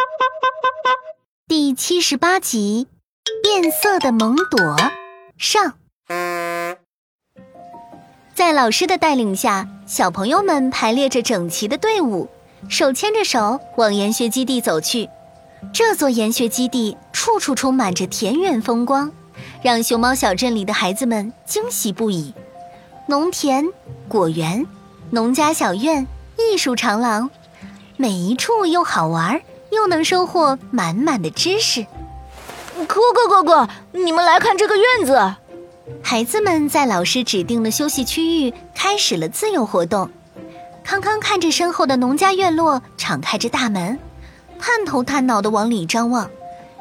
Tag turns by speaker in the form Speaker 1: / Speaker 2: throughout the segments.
Speaker 1: 第七十八集，变色的蒙朵上。在老师的带领下，小朋友们排列着整齐的队伍，手牵着手往研学基地走去。这座研学基地处处充满着田园风光，让熊猫小镇里的孩子们惊喜不已。农田、果园、农家小院、艺术长廊，每一处又好玩，又能收获满满的知识。
Speaker 2: 哥哥哥哥，你们来看这个院子。
Speaker 1: 孩子们在老师指定的休息区域开始了自由活动。康康看着身后的农家院落，敞开着大门，探头探脑的往里张望，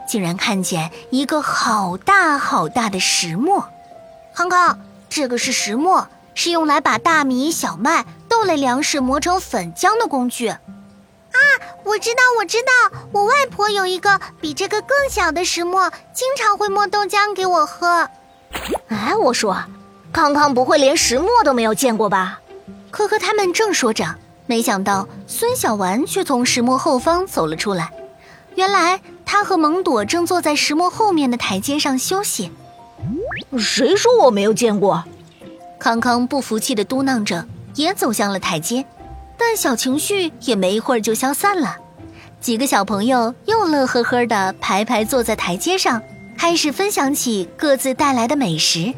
Speaker 1: 竟然看见一个好大好大的石磨。康康，这个是石磨，是用来把大米、小麦、豆类粮食磨成粉浆的工具。啊，
Speaker 3: 我知道，我知道，我外婆有一个比这个更小的石磨，经常会磨豆浆给我喝。
Speaker 2: 哎，我说，康康不会连石磨都没有见过吧？
Speaker 1: 可可他们正说着，没想到孙小丸却从石磨后方走了出来。原来他和蒙朵正坐在石磨后面的台阶上休息。
Speaker 2: 谁说我没有见过？
Speaker 1: 康康不服气的嘟囔着，也走向了台阶。但小情绪也没一会儿就消散了。几个小朋友又乐呵呵的排排坐在台阶上。开始分享起各自带来的美食，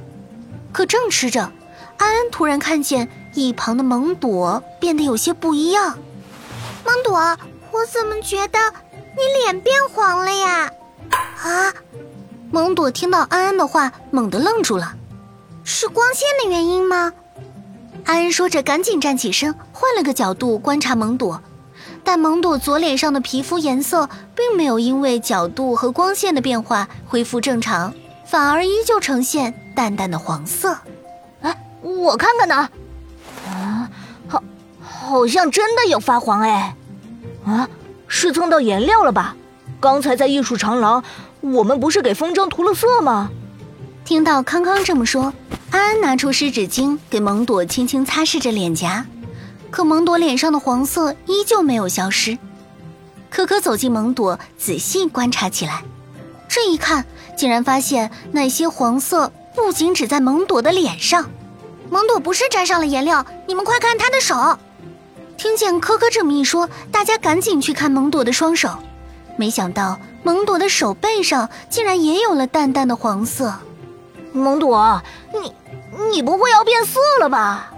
Speaker 1: 可正吃着，安安突然看见一旁的蒙朵变得有些不一样。
Speaker 3: 蒙朵，我怎么觉得你脸变黄了呀？
Speaker 1: 啊！蒙朵听到安安的话，猛地愣住了。
Speaker 3: 是光线的原因吗？
Speaker 1: 安安说着，赶紧站起身，换了个角度观察蒙朵。但蒙朵左脸上的皮肤颜色并没有因为角度和光线的变化恢复正常，反而依旧呈现淡淡的黄色。
Speaker 2: 哎，我看看呢。啊，好，好像真的有发黄哎。啊，是蹭到颜料了吧？刚才在艺术长廊，我们不是给风筝涂了色吗？
Speaker 1: 听到康康这么说，安安拿出湿纸巾给蒙朵轻轻擦拭着脸颊。可蒙朵脸上的黄色依旧没有消失，可可走进蒙朵，仔细观察起来。这一看，竟然发现那些黄色不仅只在蒙朵的脸上。
Speaker 3: 蒙朵不是沾上了颜料，你们快看她的手！
Speaker 1: 听见可可这么一说，大家赶紧去看蒙朵的双手。没想到蒙朵的手背上竟然也有了淡淡的黄色。
Speaker 2: 蒙朵，你你不会要变色了吧？